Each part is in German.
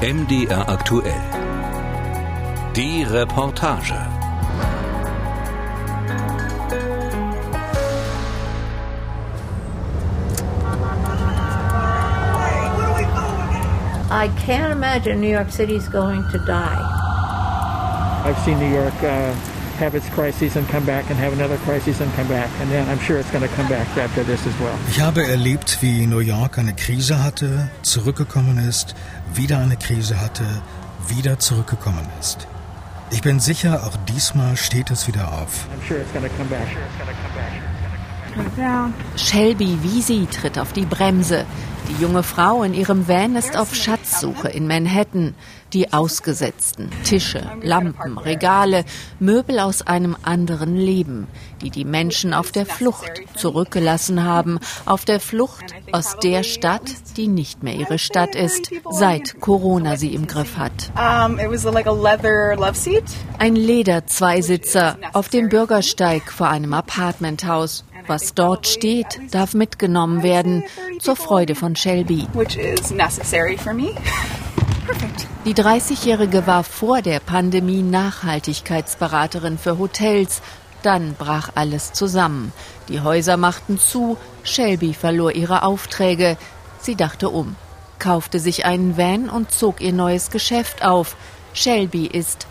MDR aktuell. Die Reportage. I can't imagine New York City is going to die. I've seen New York uh, have its crises and come back and have another crisis and come back. And then I'm sure it's going to come back after this as well. Ich habe erlebt, wie New York eine Krise hatte, zurückgekommen ist, wieder eine Krise hatte, wieder zurückgekommen ist. Ich bin sicher, auch diesmal steht es wieder auf. I'm sure it's going to come back. Sure it's going to come back. Shelby Wiesi tritt auf die Bremse. Die junge Frau in ihrem Van ist auf Schatzsuche in Manhattan. Die ausgesetzten Tische, Lampen, Regale, Möbel aus einem anderen Leben, die die Menschen auf der Flucht zurückgelassen haben, auf der Flucht aus der Stadt, die nicht mehr ihre Stadt ist, seit Corona sie im Griff hat. Ein Leder-Zweisitzer auf dem Bürgersteig vor einem Apartmenthaus. Was dort steht, darf mitgenommen werden, zur Freude von Shelby. Die 30-Jährige war vor der Pandemie Nachhaltigkeitsberaterin für Hotels. Dann brach alles zusammen. Die Häuser machten zu, Shelby verlor ihre Aufträge. Sie dachte um, kaufte sich einen Van und zog ihr neues Geschäft auf. Shelby ist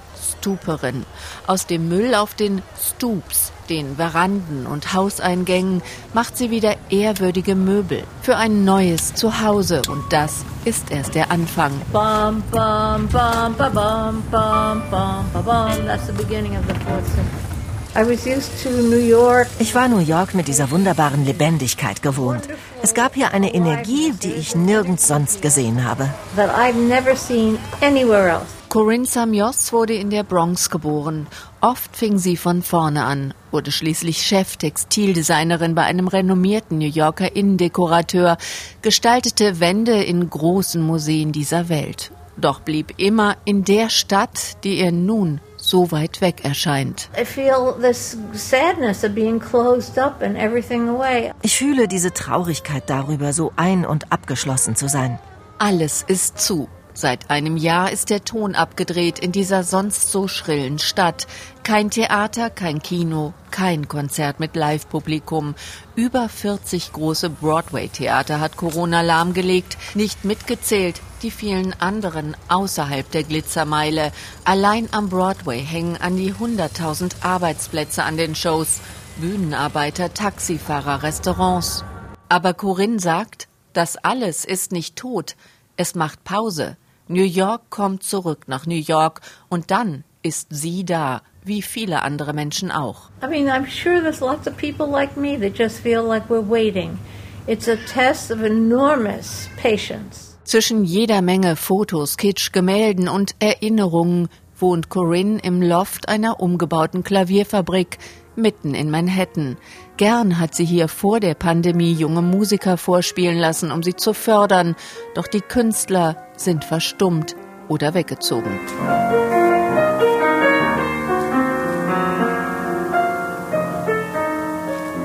Stuperin. Aus dem Müll auf den Stoops, den Veranden und Hauseingängen, macht sie wieder ehrwürdige Möbel für ein neues Zuhause. Und das ist erst der Anfang. Bum, bum, bum, ba, bum, bum, bum, ba, bum. That's the beginning of the fourth symphony. I was used to New York. Ich war New York mit dieser wunderbaren Lebendigkeit gewohnt. Es gab hier eine Energie, die ich nirgends sonst gesehen habe. Corinne Samios wurde in der Bronx geboren. Oft fing sie von vorne an, wurde schließlich Chef-Textildesignerin bei einem renommierten New Yorker Innendekorateur, gestaltete Wände in großen Museen dieser Welt. Doch blieb immer in der Stadt, die ihr nun so weit weg erscheint. I feel this sadness of being closed up and everything away. Ich fühle diese Traurigkeit darüber, so ein- und abgeschlossen zu sein. Alles ist zu. Seit einem Jahr ist der Ton abgedreht in dieser sonst so schrillen Stadt. Kein Theater, kein Kino, kein Konzert mit Live-Publikum. Über 40 große Broadway-Theater hat Corona lahmgelegt, nicht mitgezählt die vielen anderen außerhalb der Glitzermeile. Allein am Broadway hängen an die 100.000 Arbeitsplätze an den Shows. Bühnenarbeiter, Taxifahrer, Restaurants. Aber Corinne sagt, das alles ist nicht tot. Es macht Pause. New York kommt zurück nach New York und dann ist sie da, wie viele andere Menschen auch. I mean, I'm sure there's lots of people like me that just feel like we're waiting. It's a test of enormous patience. Zwischen jeder Menge Fotos, Kitsch, Gemälden und Erinnerungen wohnt Corinne im Loft einer umgebauten Klavierfabrik mitten in Manhattan. Gern hat sie hier vor der Pandemie junge Musiker vorspielen lassen, um sie zu fördern, doch die Künstler sind verstummt oder weggezogen.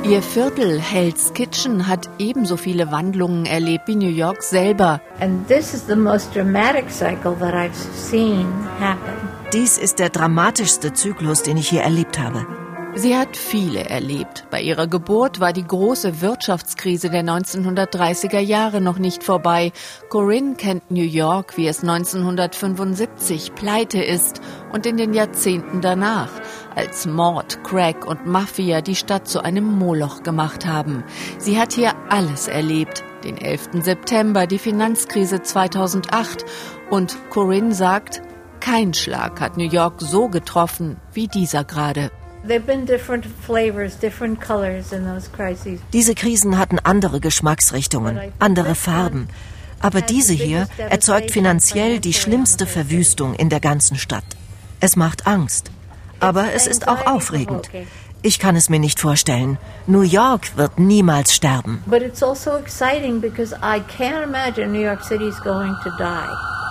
Ihr Viertel Hell's Kitchen hat ebenso viele Wandlungen erlebt wie New York selber. And this is the most dramatic cycle that I've seen happen. Dies ist der dramatischste Zyklus, den ich hier erlebt habe. Sie hat viele erlebt. Bei ihrer Geburt war die große Wirtschaftskrise der 1930er Jahre noch nicht vorbei. Corinne kennt New York, wie es 1975 pleite ist und in den Jahrzehnten danach, als Mord, Crack und Mafia die Stadt zu einem Moloch gemacht haben. Sie hat hier alles erlebt. Den 11. September, die Finanzkrise 2008 und Corinne sagt, kein Schlag hat New York so getroffen wie dieser gerade. There've been different flavors, different colors in those crises. Diese Krisen hatten andere Geschmacksrichtungen, andere Farben. Aber diese hier erzeugt finanziell die schlimmste Verwüstung in der ganzen Stadt. Es macht Angst. Aber es ist auch aufregend. Ich kann es mir nicht vorstellen. New York wird niemals sterben. But it's also exciting because I can't imagine New York City's going to die.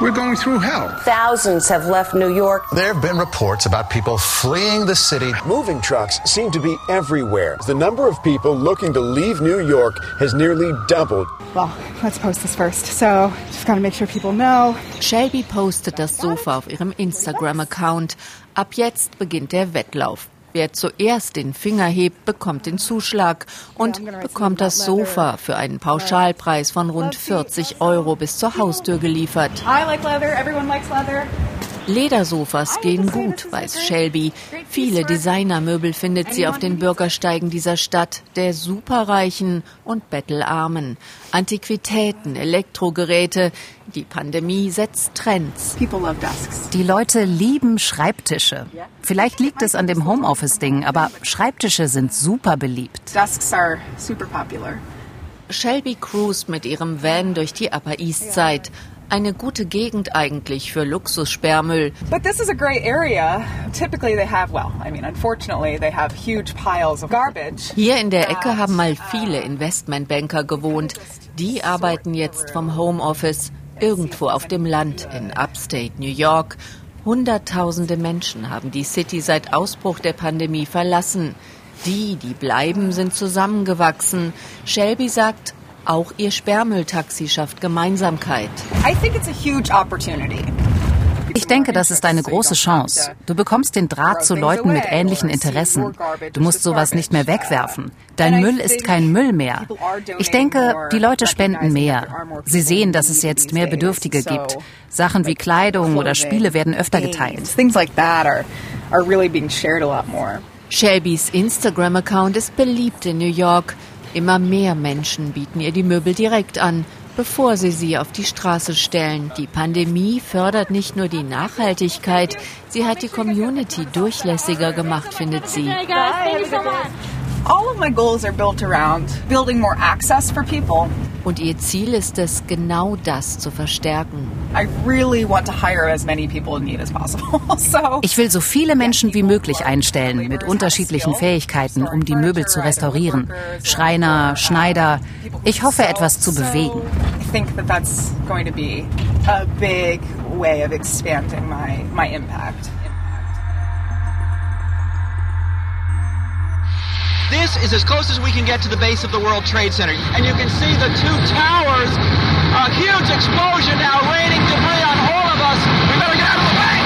We're going through hell. Thousands have left New York. There have been reports about people fleeing the city. Moving trucks seem to be everywhere. The number of people looking to leave New York has nearly doubled. Well, let's post this first. So, just gotta make sure people know. Shelby postet das Sofa auf ihrem Instagram-Account. Ab jetzt beginnt der Wettlauf. Wer zuerst den Finger hebt, bekommt den Zuschlag und bekommt das Sofa für einen Pauschalpreis von rund 40 Euro bis zur Haustür geliefert. Ledersofas gehen gut, weiß Shelby. Viele Designermöbel findet sie auf den Bürgersteigen dieser Stadt, der Superreichen und Bettelarmen. Antiquitäten, Elektrogeräte. Die Pandemie setzt Trends. Die Leute lieben Schreibtische. Vielleicht liegt es an dem Homeoffice-Ding, aber Schreibtische sind super beliebt. Shelby cruist mit ihrem Van durch die Upper East Side. Eine gute Gegend eigentlich für Luxussperrmüll. But this is a great area. Typically they have, well, I mean, unfortunately they have huge piles of garbage. Hier in der Ecke haben mal viele Investmentbanker gewohnt. Die arbeiten jetzt vom Homeoffice irgendwo auf dem Land in Upstate New York. Hunderttausende Menschen haben die City seit Ausbruch der Pandemie verlassen. Die, die bleiben, sind zusammengewachsen. Shelby sagt, auch ihr Sperrmülltaxi schafft Gemeinsamkeit. Ich denke, das ist eine große Chance. Du bekommst den Draht zu Leuten mit ähnlichen Interessen. Du musst sowas nicht mehr wegwerfen. Dein Müll ist kein Müll mehr. Ich denke, die Leute spenden mehr. Sie sehen, dass es jetzt mehr Bedürftige gibt. Sachen wie Kleidung oder Spiele werden öfter geteilt. Shelbys Instagram-Account ist beliebt in New York. Immer mehr Menschen bieten ihr die Möbel direkt an, bevor sie sie auf die Straße stellen. Die Pandemie fördert nicht nur die Nachhaltigkeit, sie hat die Community durchlässiger gemacht, findet sie. All of my goals are built around building more access for people. Und ihr Ziel ist es, genau das zu verstärken. Ich will so viele Menschen wie möglich einstellen mit unterschiedlichen Fähigkeiten, um die Möbel zu restaurieren. Schreiner, Schneider. Ich hoffe, etwas zu bewegen. I This is as close as we can get to the base of the World Trade Center. And you can see the two towers. A huge explosion now raining debris on all of us. We better get out of the way.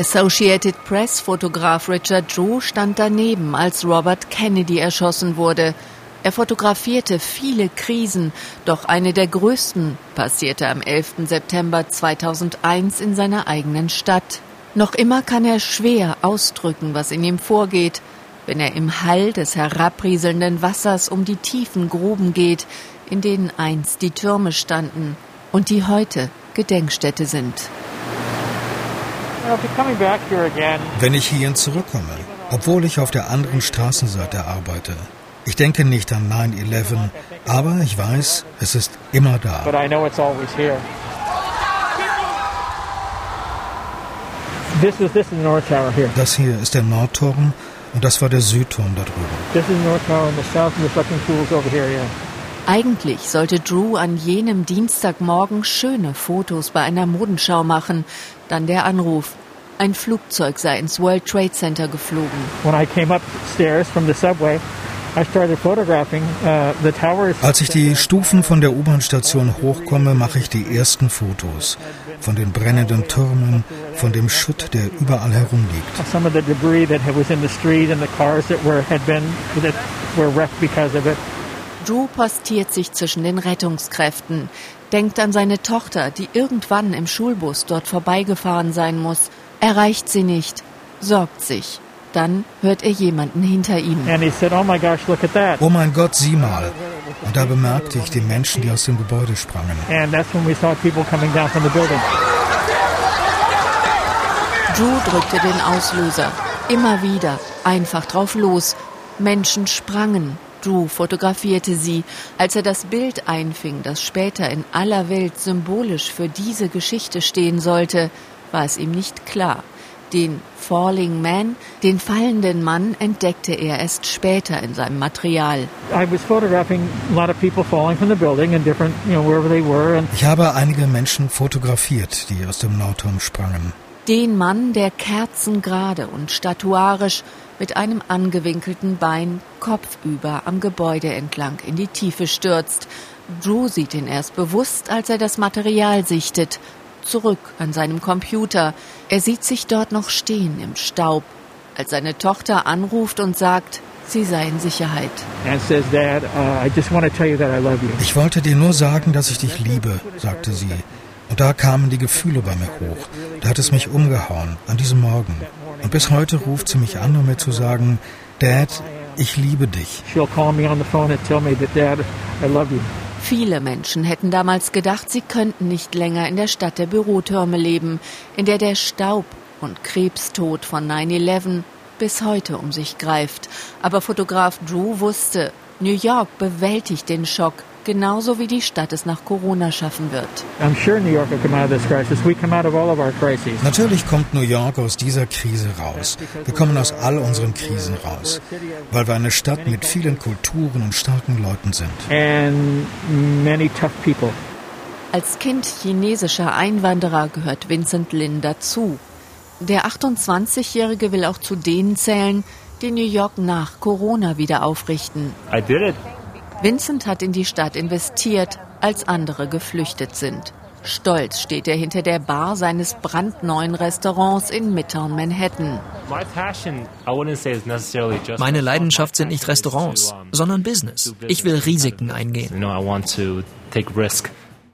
Associated Press-Fotograf Richard Drew stand daneben, als Robert Kennedy erschossen wurde. Er fotografierte viele Krisen, doch eine der größten passierte am 11. September 2001 in seiner eigenen Stadt. Noch immer kann er schwer ausdrücken, was in ihm vorgeht, wenn er im Hall des herabrieselnden Wassers um die tiefen Gruben geht, in denen einst die Türme standen und die heute Gedenkstätte sind. Wenn ich hierhin zurückkomme, obwohl ich auf der anderen Straßenseite arbeite, ich denke nicht an 9-11, aber ich weiß, es ist immer da. Das hier ist der Nordturm und das war der Südturm da drüben. Eigentlich sollte Drew an jenem Dienstagmorgen schöne Fotos bei einer Modenschau machen. Dann der Anruf. Ein Flugzeug sei ins World Trade Center geflogen. When I came upstairs from the subway, Als ich die Stufen von der U-Bahn-Station hochkomme, mache ich die ersten Fotos von den brennenden Türmen, von dem Schutt, der überall herumliegt. Drew postiert sich zwischen den Rettungskräften, denkt an seine Tochter, die irgendwann im Schulbus dort vorbeigefahren sein muss, erreicht sie nicht, sorgt sich. Dann hört er jemanden hinter ihm. Said, oh, gosh, oh mein Gott, sieh mal. Und da bemerkte ich die Menschen, die aus dem Gebäude sprangen. Drew drückte den Auslöser. Immer wieder. Einfach drauf los. Menschen sprangen. Drew fotografierte sie. Als er das Bild einfing, das später in aller Welt symbolisch für diese Geschichte stehen sollte, war es ihm nicht klar. Den Falling Man, den fallenden Mann, entdeckte er erst später in seinem Material. Ich habe einige Menschen fotografiert, die aus dem Nordturm sprangen. Den Mann, der kerzengerade und statuarisch mit einem angewinkelten Bein kopfüber am Gebäude entlang in die Tiefe stürzt. Drew sieht ihn erst bewusst, als er das Material sichtet. Zurück an seinem Computer. Er sieht sich dort noch stehen im Staub, als seine Tochter anruft und sagt, sie sei in Sicherheit. Uh, ich wollte dir nur sagen, dass ich dich liebe, sagte sie. Und da kamen die Gefühle bei mir hoch. Da hat es mich umgehauen, an diesem Morgen. Und bis heute ruft sie mich an, um mir zu sagen, Dad, ich liebe dich. Viele Menschen hätten damals gedacht, sie könnten nicht länger in der Stadt der Bürotürme leben, in der der Staub und Krebstod von 9-11 bis heute um sich greift. Aber Fotograf Drew wusste, New York bewältigt den Schock, genauso wie die Stadt es nach Corona schaffen wird. Natürlich kommt New York aus dieser Krise raus. Wir kommen aus all unseren Krisen raus, weil wir eine Stadt mit vielen Kulturen und starken Leuten sind. Als Kind chinesischer Einwanderer gehört Vincent Lin dazu. Der 28-Jährige will auch zu denen zählen, die New York nach Corona wieder aufrichten. Vincent hat in die Stadt investiert, als andere geflüchtet sind. Stolz steht er hinter der Bar seines brandneuen Restaurants in Midtown Manhattan. Meine Leidenschaft sind nicht Restaurants, sondern Business. Ich will Risiken eingehen.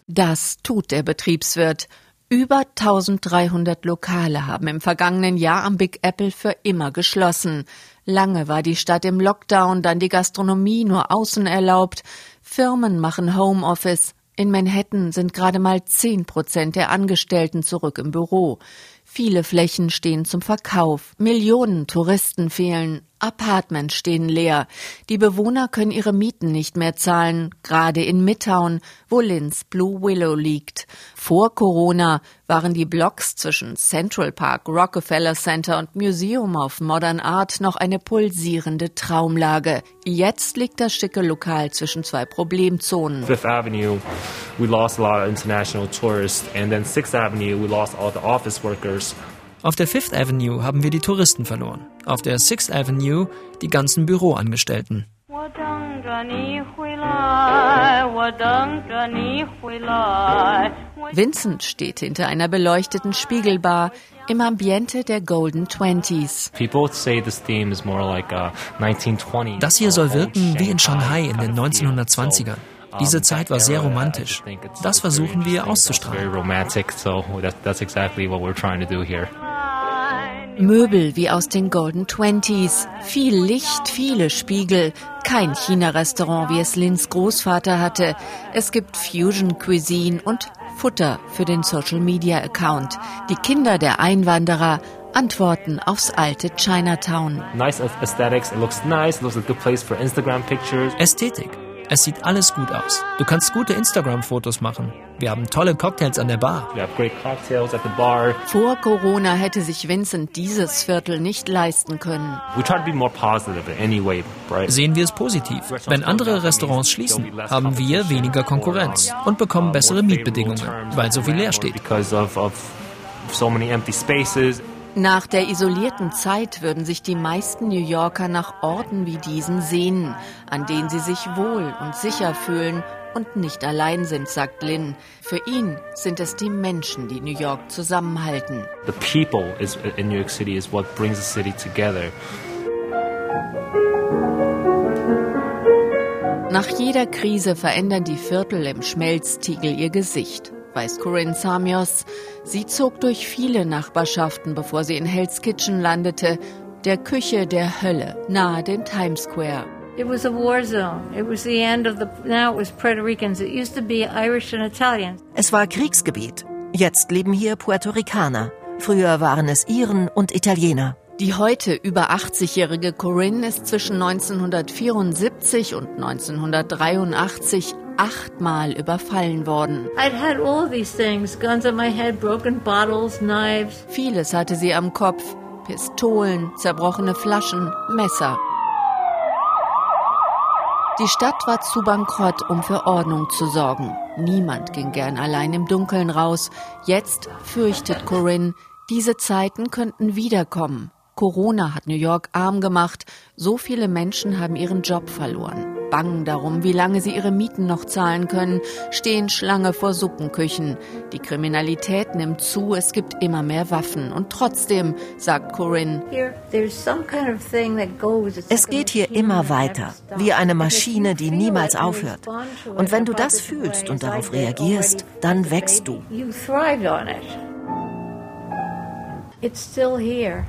Das tut der Betriebswirt. Über 1300 Lokale haben im vergangenen Jahr am Big Apple für immer geschlossen. Lange war die Stadt im Lockdown, dann die Gastronomie nur außen erlaubt. Firmen machen Homeoffice. In Manhattan sind gerade mal zehn Prozent der Angestellten zurück im Büro. Viele Flächen stehen zum Verkauf. Millionen Touristen fehlen. Apartments stehen leer. Die Bewohner können ihre Mieten nicht mehr zahlen, gerade in Midtown, wo Linz Blue Willow liegt. Vor Corona waren die Blocks zwischen Central Park, Rockefeller Center und Museum of Modern Art noch eine pulsierende Traumlage. Jetzt liegt das schicke Lokal zwischen zwei Problemzonen. Fifth Avenue, we lost a lot of international tourists, and then Sixth Avenue, we lost all the office workers. Auf der Fifth Avenue haben wir die Touristen verloren. Auf der Sixth Avenue die ganzen Büroangestellten. Vincent steht hinter einer beleuchteten Spiegelbar im Ambiente der Golden Twenties. Das hier soll wirken wie in Shanghai in den 1920ern. Diese Zeit war sehr romantisch. Das versuchen wir auszustrahlen. Möbel wie aus den Golden Twenties, viel Licht, viele Spiegel, kein China-Restaurant, wie es Lins Großvater hatte. Es gibt Fusion Cuisine und Futter für den Social-Media-Account. Die Kinder der Einwanderer antworten aufs alte Chinatown. Nice aesthetics, it looks nice, it looks like a good place for Instagram pictures. Ästhetik. Es sieht alles gut aus. Du kannst gute Instagram-Fotos machen. Wir haben tolle Cocktails an der Bar. bar. Vor Corona hätte sich Vincent dieses Viertel nicht leisten können. Anyway, right? Sehen wir es positiv. Wenn andere Restaurants schließen, haben wir weniger Konkurrenz und bekommen bessere Mietbedingungen, weil so viel leer steht. Nach der isolierten Zeit würden sich die meisten New Yorker nach Orten wie diesen sehnen, an denen sie sich wohl und sicher fühlen und nicht allein sind, sagt Lynn. Für ihn sind es die Menschen, die New York zusammenhalten. The people in New York City is what brings the city together. Nach jeder Krise verändern die Viertel im Schmelztiegel ihr Gesicht weiß Corinne Samios. Sie zog durch viele Nachbarschaften, bevor sie in Hell's Kitchen landete, der Küche der Hölle, nahe dem Times Square. It was a war zone. It was the end of the, now it was Puerto Ricans. It used to be Irish and Italians. Es war Kriegsgebiet. Jetzt leben hier Puerto Ricaner. Früher waren es Iren und Italiener. Die heute über 80-jährige Corinne ist zwischen 1974 und 1983 achtmal überfallen worden. I'd had all these things, guns on my head, broken bottles, knives. Vieles hatte sie am Kopf. Pistolen, zerbrochene Flaschen, Messer. Die Stadt war zu bankrott, um für Ordnung zu sorgen. Niemand ging gern allein im Dunkeln raus. Jetzt fürchtet Corinne, diese Zeiten könnten wiederkommen. Corona hat New York arm gemacht. So viele Menschen haben ihren Job verloren. Bangen darum, wie lange sie ihre Mieten noch zahlen können, stehen Schlange vor Suppenküchen. Die Kriminalität nimmt zu, es gibt immer mehr Waffen. Und trotzdem, sagt Corinne, es geht hier immer weiter, wie eine Maschine, die niemals aufhört. Und wenn du das fühlst und darauf reagierst, dann wächst du. It's still here.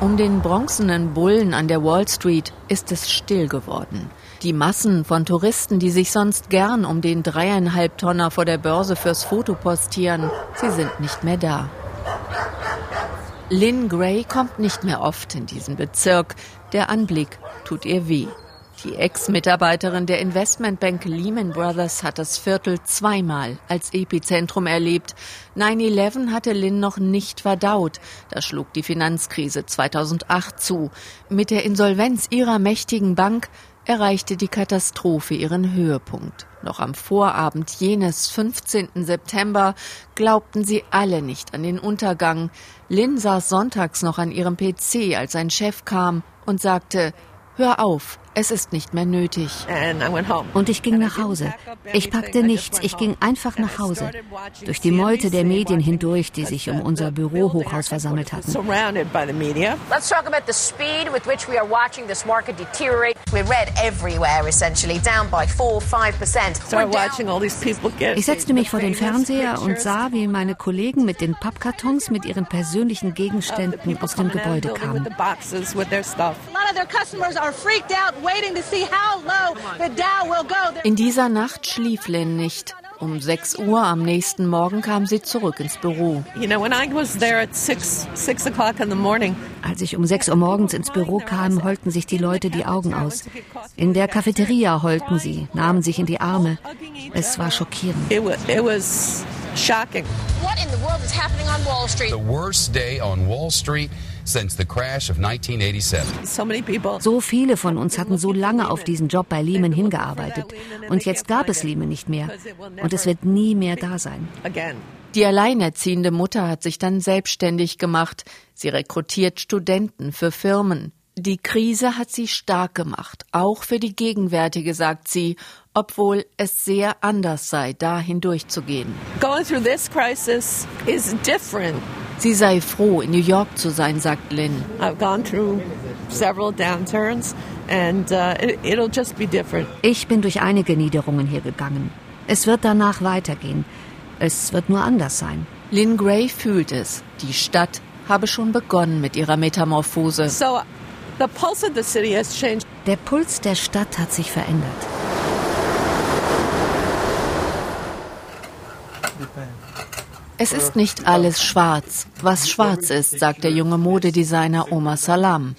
Um den bronzenen Bullen an der Wall Street ist es still geworden. Die Massen von Touristen, die sich sonst gern um den dreieinhalb Tonner vor der Börse fürs Foto postieren, sie sind nicht mehr da. Lynn Gray kommt nicht mehr oft in diesen Bezirk. Der Anblick tut ihr weh. Die Ex-Mitarbeiterin der Investmentbank Lehman Brothers hat das Viertel zweimal als Epizentrum erlebt. 9-11 hatte Lynn noch nicht verdaut. Da schlug die Finanzkrise 2008 zu. Mit der Insolvenz ihrer mächtigen Bank erreichte die Katastrophe ihren Höhepunkt. Noch am Vorabend jenes 15. September glaubten sie alle nicht an den Untergang. Lynn saß sonntags noch an ihrem PC, als ein Chef kam und sagte, Hör auf, es ist nicht mehr nötig. Und ich ging nach Hause. Ich packte nichts, ich ging einfach nach Hause. Durch die Meute der Medien hindurch, die sich um unser Bürohochhaus versammelt hatten. Let's talk about the speed with which we are watching this market deteriorate. We're red everywhere, essentially, down by 4 5%. Ich setzte mich vor den Fernseher und sah, wie meine Kollegen mit den Pappkartons mit ihren persönlichen Gegenständen aus dem Gebäude kamen. In dieser Nacht schlief Lynn nicht. Um 6 Uhr am nächsten Morgen kam sie zurück ins Büro. Als ich um 6 Uhr morgens ins Büro kam, heulten sich die Leute die Augen aus. In der Cafeteria heulten sie, nahmen sich in die Arme. Es war schockierend. It was shocking. What in the world is happening on Wall Street? The worst day on Wall Street since the crash of 1987. So viele von uns hatten so lange auf diesen Job bei Lehman hingearbeitet. Und jetzt gab es Lehman nicht mehr. Und es wird nie mehr da sein. Die alleinerziehende Mutter hat sich dann selbstständig gemacht. Sie rekrutiert Studenten für Firmen. Die Krise hat sie stark gemacht, auch für die gegenwärtige, sagt sie, obwohl es sehr anders sei, da hindurchzugehen. Going through this crisis is different Sie sei froh, in New York zu sein, sagt Lynn. Uh, ich bin durch einige Niederungen hier gegangen. Es wird danach weitergehen. Es wird nur anders sein. Lynn Gray fühlt es. Die Stadt habe schon begonnen mit ihrer Metamorphose. So, the pulse of the city has changed. Der Puls der Stadt hat sich verändert. Es ist nicht alles schwarz, was schwarz ist, sagt der junge Modedesigner Omar Salam.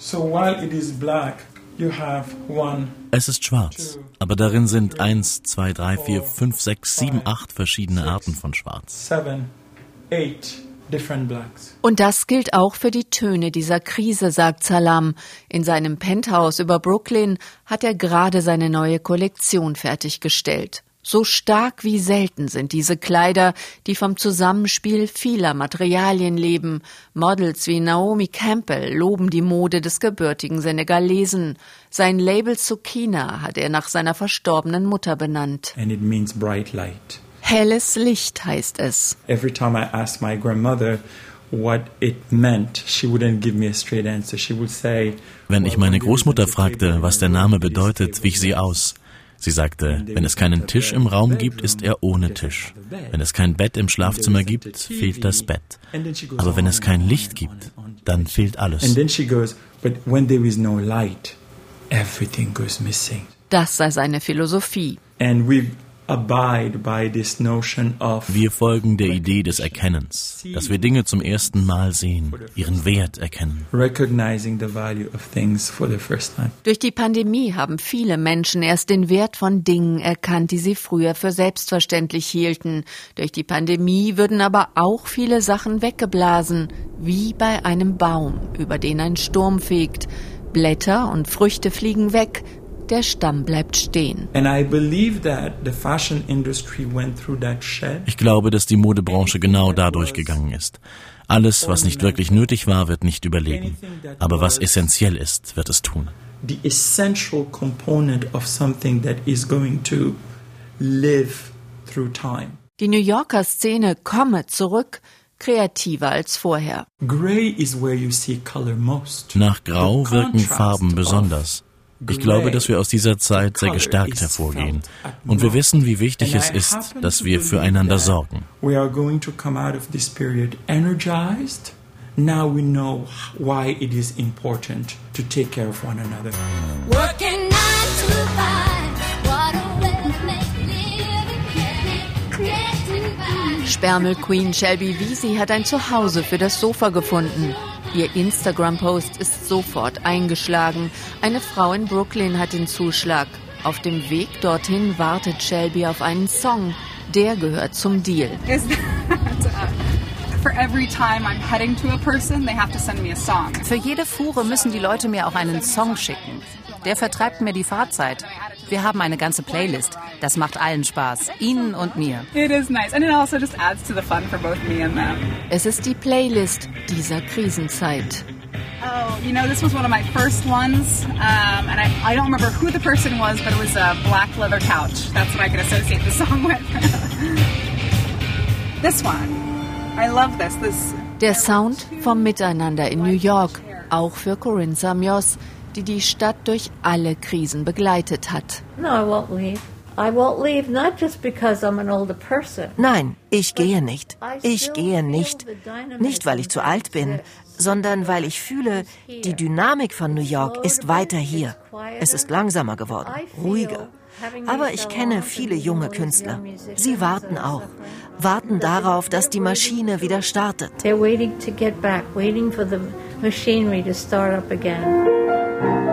Es ist schwarz, aber darin sind eins, zwei, drei, vier, fünf, sechs, sieben, acht verschiedene Arten von Schwarz. Und das gilt auch für die Töne dieser Krise, sagt Salam. In seinem Penthouse über Brooklyn hat er gerade seine neue Kollektion fertiggestellt. So stark wie selten sind diese Kleider, die vom Zusammenspiel vieler Materialien leben. Models wie Naomi Campbell loben die Mode des gebürtigen Senegalesen. Sein Label Sukina hat er nach seiner verstorbenen Mutter benannt. Helles Licht heißt es. Every time I asked my grandmother what it meant, she wouldn't give me a straight answer. She would say, Wenn ich meine Großmutter fragte, was der Name bedeutet, wich sie aus. Sie sagte, wenn es keinen Tisch im Raum gibt, ist er ohne Tisch. Wenn es kein Bett im Schlafzimmer gibt, fehlt das Bett. Aber wenn es kein Licht gibt, dann fehlt alles. Das sei seine Philosophie. Wir folgen der Idee des Erkennens, dass wir Dinge zum ersten Mal sehen, ihren Wert erkennen. Durch die Pandemie haben viele Menschen erst den Wert von Dingen erkannt, die sie früher für selbstverständlich hielten. Durch die Pandemie würden aber auch viele Sachen weggeblasen, wie bei einem Baum, über den ein Sturm fegt. Blätter und Früchte fliegen weg, der Stamm bleibt stehen. Ich glaube, dass die Modebranche genau dadurch gegangen ist. Alles, was nicht wirklich nötig war, wird nicht überleben. Aber was essentiell ist, wird es tun. The essential component of something that is going to live through time. Die New Yorker Szene komme zurück, kreativer als vorher. Nach Grau wirken Farben besonders. Ich glaube, dass wir aus dieser Zeit sehr gestärkt hervorgehen. Und wir wissen, wie wichtig es ist, dass wir füreinander sorgen. Now we know why it is important to take care of one another. Working nine to five, what a way to make Spermel Queen Shelby Wiese hat ein Zuhause für das Sofa gefunden. Ihr Instagram-Post ist sofort eingeschlagen. Eine Frau in Brooklyn hat den Zuschlag. Auf dem Weg dorthin wartet Shelby auf einen Song. Der gehört zum Deal. Für jede Fuhre müssen die Leute mir auch einen Song schicken. Der vertreibt mir die Fahrzeit. Wir haben eine ganze Playlist. Das macht allen Spaß, Ihnen und mir. Also es ist die Playlist dieser Krisenzeit. Oh, you know, this was one of my first ones, um, and I, I don't remember who the person was, but it was a black leather couch. That's what I can associate the song with. this one. I love this. This. Der Sound vom Miteinander in New York, auch für Corinne Samios, die die Stadt durch alle Krisen begleitet hat. Nein, ich gehe nicht. Ich gehe nicht. Nicht, weil ich zu alt bin, sondern weil ich fühle, die Dynamik von New York ist weiter hier. Es ist langsamer geworden, ruhiger. Aber ich kenne viele junge Künstler. Sie warten auch, warten darauf, dass die Maschine wieder startet. They're waiting to get back, waiting for the machinery to start up again. Thank you.